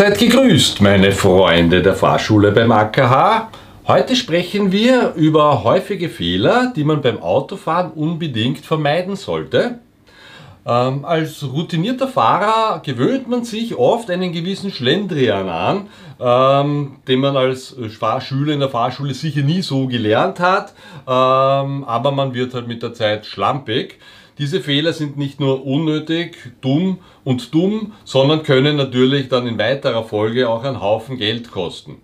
Seid gegrüßt, meine Freunde der Fahrschule beim AKH. Heute sprechen wir über häufige Fehler, die man beim Autofahren unbedingt vermeiden sollte. Ähm, als routinierter Fahrer gewöhnt man sich oft einen gewissen Schlendrian an, ähm, den man als Fahrschüler in der Fahrschule sicher nie so gelernt hat, ähm, aber man wird halt mit der Zeit schlampig. Diese Fehler sind nicht nur unnötig, dumm und dumm, sondern können natürlich dann in weiterer Folge auch einen Haufen Geld kosten.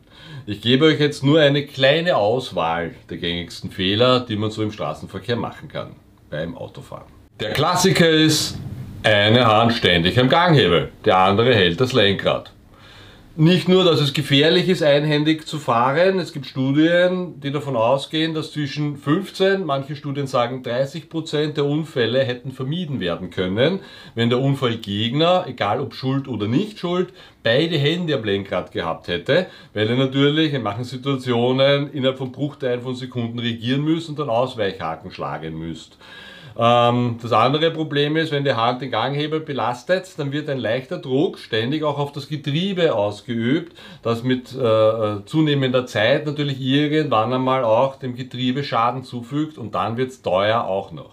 Ich gebe euch jetzt nur eine kleine Auswahl der gängigsten Fehler, die man so im Straßenverkehr machen kann beim Autofahren. Der Klassiker ist, eine Hand ständig am Ganghebel, der andere hält das Lenkrad. Nicht nur, dass es gefährlich ist, einhändig zu fahren, es gibt Studien, die davon ausgehen, dass zwischen 15, manche Studien sagen 30 Prozent der Unfälle hätten vermieden werden können, wenn der Unfallgegner, egal ob schuld oder nicht schuld, beide Hände am Lenkrad gehabt hätte, weil er natürlich in manchen Situationen innerhalb von Bruchteilen von Sekunden regieren müsste und dann Ausweichhaken schlagen müsste. Ähm, das andere Problem ist, wenn die Hand den Ganghebel belastet, dann wird ein leichter Druck ständig auch auf das Getriebe ausgeübt, das mit äh, zunehmender Zeit natürlich irgendwann einmal auch dem Getriebe Schaden zufügt und dann wird es teuer auch noch.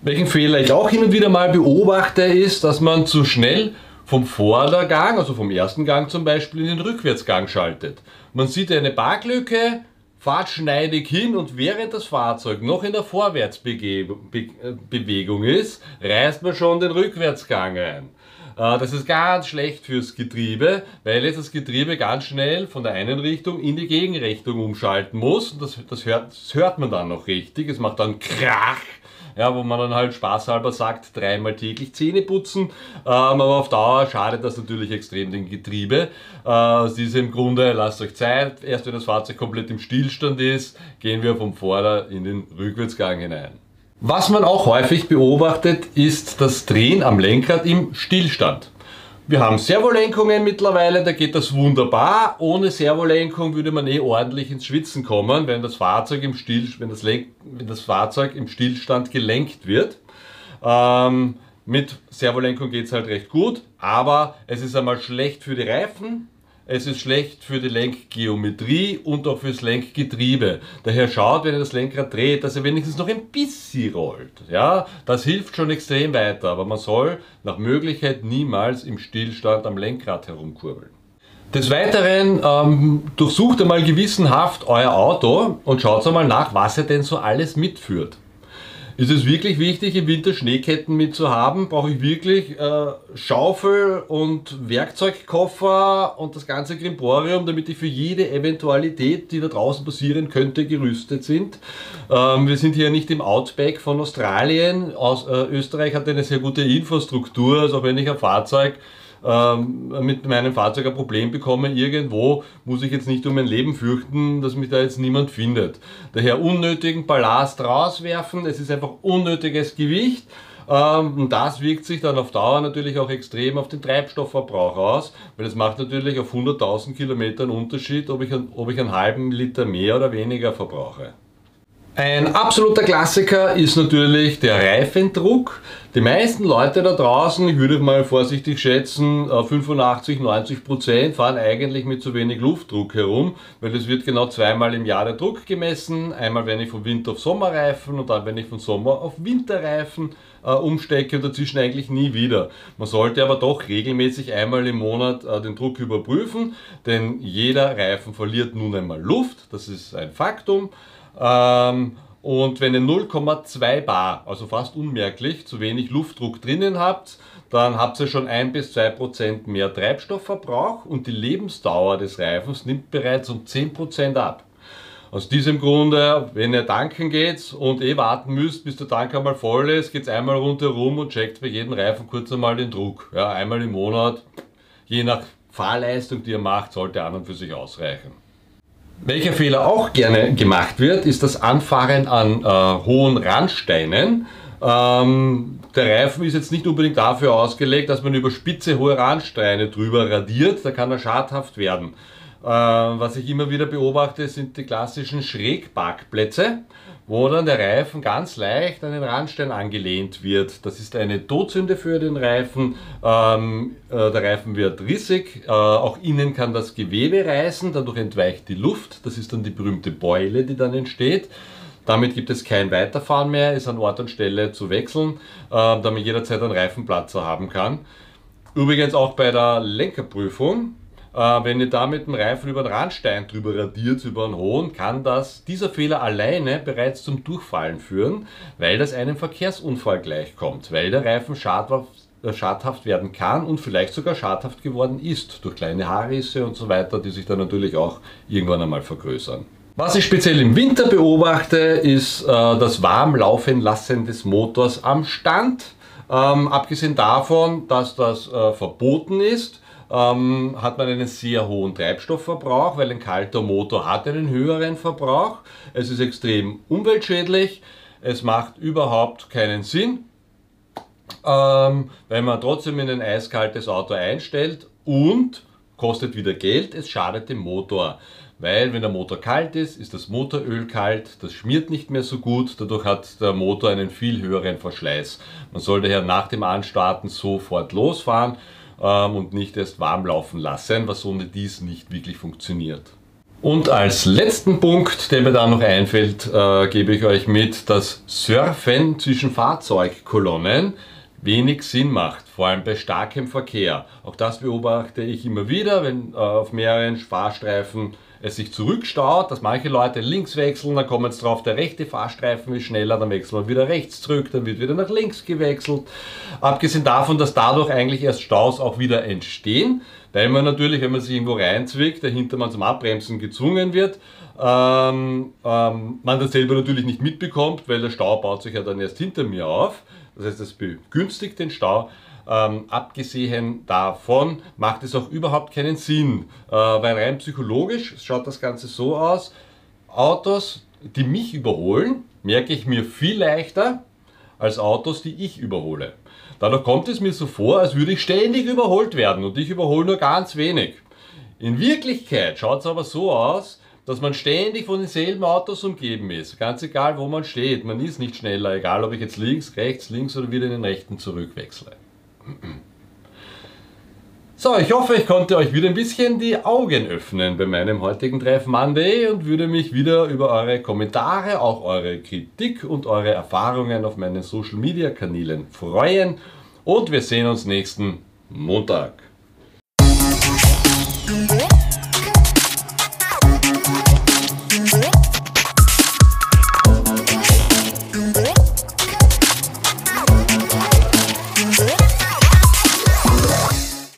Welchen Fehler ich auch hin und wieder mal beobachte, ist, dass man zu schnell vom Vordergang, also vom ersten Gang zum Beispiel, in den Rückwärtsgang schaltet. Man sieht eine Parklücke, fahrt schneidig hin und während das Fahrzeug noch in der Vorwärtsbewegung ist, reißt man schon den Rückwärtsgang ein. Äh, das ist ganz schlecht fürs Getriebe, weil jetzt das Getriebe ganz schnell von der einen Richtung in die Gegenrichtung umschalten muss. Das, das, hört, das hört man dann noch richtig. Es macht dann Krach ja, wo man dann halt spaßhalber sagt, dreimal täglich Zähne putzen, ähm, aber auf Dauer schadet das natürlich extrem dem Getriebe. Äh, aus diesem Grunde lasst euch Zeit, erst wenn das Fahrzeug komplett im Stillstand ist, gehen wir vom Vorder- in den Rückwärtsgang hinein. Was man auch häufig beobachtet, ist das Drehen am Lenkrad im Stillstand. Wir haben Servolenkungen mittlerweile, da geht das wunderbar. Ohne Servolenkung würde man eh ordentlich ins Schwitzen kommen, wenn das Fahrzeug im, Still, wenn das Lenk, wenn das Fahrzeug im Stillstand gelenkt wird. Ähm, mit Servolenkung geht es halt recht gut, aber es ist einmal schlecht für die Reifen, es ist schlecht für die Lenkgeometrie und auch fürs Lenkgetriebe. Daher schaut, wenn ihr das Lenkrad dreht, dass er wenigstens noch ein bisschen rollt. Ja, das hilft schon extrem weiter, aber man soll nach Möglichkeit niemals im Stillstand am Lenkrad herumkurbeln. Des Weiteren ähm, durchsucht einmal gewissenhaft euer Auto und schaut einmal nach, was er denn so alles mitführt. Ist es wirklich wichtig, im Winter Schneeketten mitzuhaben? Brauche ich wirklich äh, Schaufel und Werkzeugkoffer und das ganze Grimborium, damit ich für jede Eventualität, die da draußen passieren könnte, gerüstet sind? Ähm, wir sind hier nicht im Outback von Australien. Aus, äh, Österreich hat eine sehr gute Infrastruktur, also wenn ich ein Fahrzeug ähm, mit meinem Fahrzeug ein Problem bekomme irgendwo, muss ich jetzt nicht um mein Leben fürchten, dass mich da jetzt niemand findet. Daher unnötigen Ballast rauswerfen, es ist einfach unnötiges Gewicht. Ähm, und das wirkt sich dann auf Dauer natürlich auch extrem auf den Treibstoffverbrauch aus, weil es macht natürlich auf 100.000 Kilometer einen Unterschied, ob ich, ob ich einen halben Liter mehr oder weniger verbrauche. Ein absoluter Klassiker ist natürlich der Reifendruck. Die meisten Leute da draußen, ich würde mal vorsichtig schätzen, 85, 90 Prozent fahren eigentlich mit zu wenig Luftdruck herum, weil es wird genau zweimal im Jahr der Druck gemessen. Einmal wenn ich von Winter auf Sommerreifen und dann wenn ich von Sommer auf Winterreifen äh, umstecke und dazwischen eigentlich nie wieder. Man sollte aber doch regelmäßig einmal im Monat äh, den Druck überprüfen, denn jeder Reifen verliert nun einmal Luft, das ist ein Faktum. Ähm, und wenn ihr 0,2 Bar, also fast unmerklich, zu wenig Luftdruck drinnen habt, dann habt ihr schon 1 bis 2 Prozent mehr Treibstoffverbrauch und die Lebensdauer des Reifens nimmt bereits um 10 Prozent ab. Aus diesem Grunde, wenn ihr tanken geht und eh warten müsst, bis der Tank einmal voll ist, geht's einmal rundherum und checkt bei jedem Reifen kurz einmal den Druck. Ja, einmal im Monat, je nach Fahrleistung, die ihr macht, sollte an und für sich ausreichen. Welcher Fehler auch gerne gemacht wird, ist das Anfahren an äh, hohen Randsteinen. Ähm, der Reifen ist jetzt nicht unbedingt dafür ausgelegt, dass man über spitze hohe Randsteine drüber radiert, da kann er schadhaft werden. Was ich immer wieder beobachte, sind die klassischen Schrägparkplätze, wo dann der Reifen ganz leicht an den Randstein angelehnt wird. Das ist eine Todsünde für den Reifen. Ähm, äh, der Reifen wird rissig, äh, auch innen kann das Gewebe reißen, dadurch entweicht die Luft. Das ist dann die berühmte Beule, die dann entsteht. Damit gibt es kein Weiterfahren mehr, ist an Ort und Stelle zu wechseln, äh, damit jederzeit einen Reifenplatzer haben kann. Übrigens auch bei der Lenkerprüfung. Äh, wenn ihr da mit dem Reifen über den Randstein drüber radiert, über einen hohen, kann das, dieser Fehler alleine bereits zum Durchfallen führen, weil das einem Verkehrsunfall gleichkommt, weil der Reifen schadhaft, äh, werden kann und vielleicht sogar schadhaft geworden ist durch kleine Haarrisse und so weiter, die sich dann natürlich auch irgendwann einmal vergrößern. Was ich speziell im Winter beobachte, ist äh, das Warmlaufen lassen des Motors am Stand. Ähm, abgesehen davon, dass das äh, verboten ist, ähm, hat man einen sehr hohen Treibstoffverbrauch, weil ein kalter Motor hat einen höheren Verbrauch. Es ist extrem umweltschädlich. Es macht überhaupt keinen Sinn, ähm, weil man trotzdem in ein eiskaltes Auto einstellt und kostet wieder Geld, es schadet dem Motor. Weil wenn der Motor kalt ist, ist das Motoröl kalt, das schmiert nicht mehr so gut, dadurch hat der Motor einen viel höheren Verschleiß. Man soll daher nach dem Anstarten sofort losfahren ähm, und nicht erst warm laufen lassen, was ohne dies nicht wirklich funktioniert. Und als letzten Punkt, der mir da noch einfällt, äh, gebe ich euch mit, dass Surfen zwischen Fahrzeugkolonnen wenig Sinn macht, vor allem bei starkem Verkehr. Auch das beobachte ich immer wieder, wenn äh, auf mehreren Fahrstreifen es sich zurückstaut, dass manche Leute links wechseln, dann kommen sie drauf, der rechte Fahrstreifen ist schneller, dann wechseln wir wieder rechts zurück, dann wird wieder nach links gewechselt. Abgesehen davon, dass dadurch eigentlich erst Staus auch wieder entstehen, weil man natürlich, wenn man sich irgendwo reinzwickt, dahinter man zum Abbremsen gezwungen wird, ähm, ähm, man das selber natürlich nicht mitbekommt, weil der Stau baut sich ja dann erst hinter mir auf. Das heißt, es begünstigt den Stau. Ähm, abgesehen davon macht es auch überhaupt keinen Sinn, äh, weil rein psychologisch schaut das Ganze so aus, Autos, die mich überholen, merke ich mir viel leichter als Autos, die ich überhole. Dadurch kommt es mir so vor, als würde ich ständig überholt werden und ich überhole nur ganz wenig. In Wirklichkeit schaut es aber so aus, dass man ständig von denselben Autos umgeben ist. Ganz egal, wo man steht. Man ist nicht schneller, egal ob ich jetzt links, rechts, links oder wieder in den rechten zurückwechsle. So, ich hoffe, ich konnte euch wieder ein bisschen die Augen öffnen bei meinem heutigen Treff Monday und würde mich wieder über eure Kommentare, auch eure Kritik und eure Erfahrungen auf meinen Social Media Kanälen freuen. Und wir sehen uns nächsten Montag.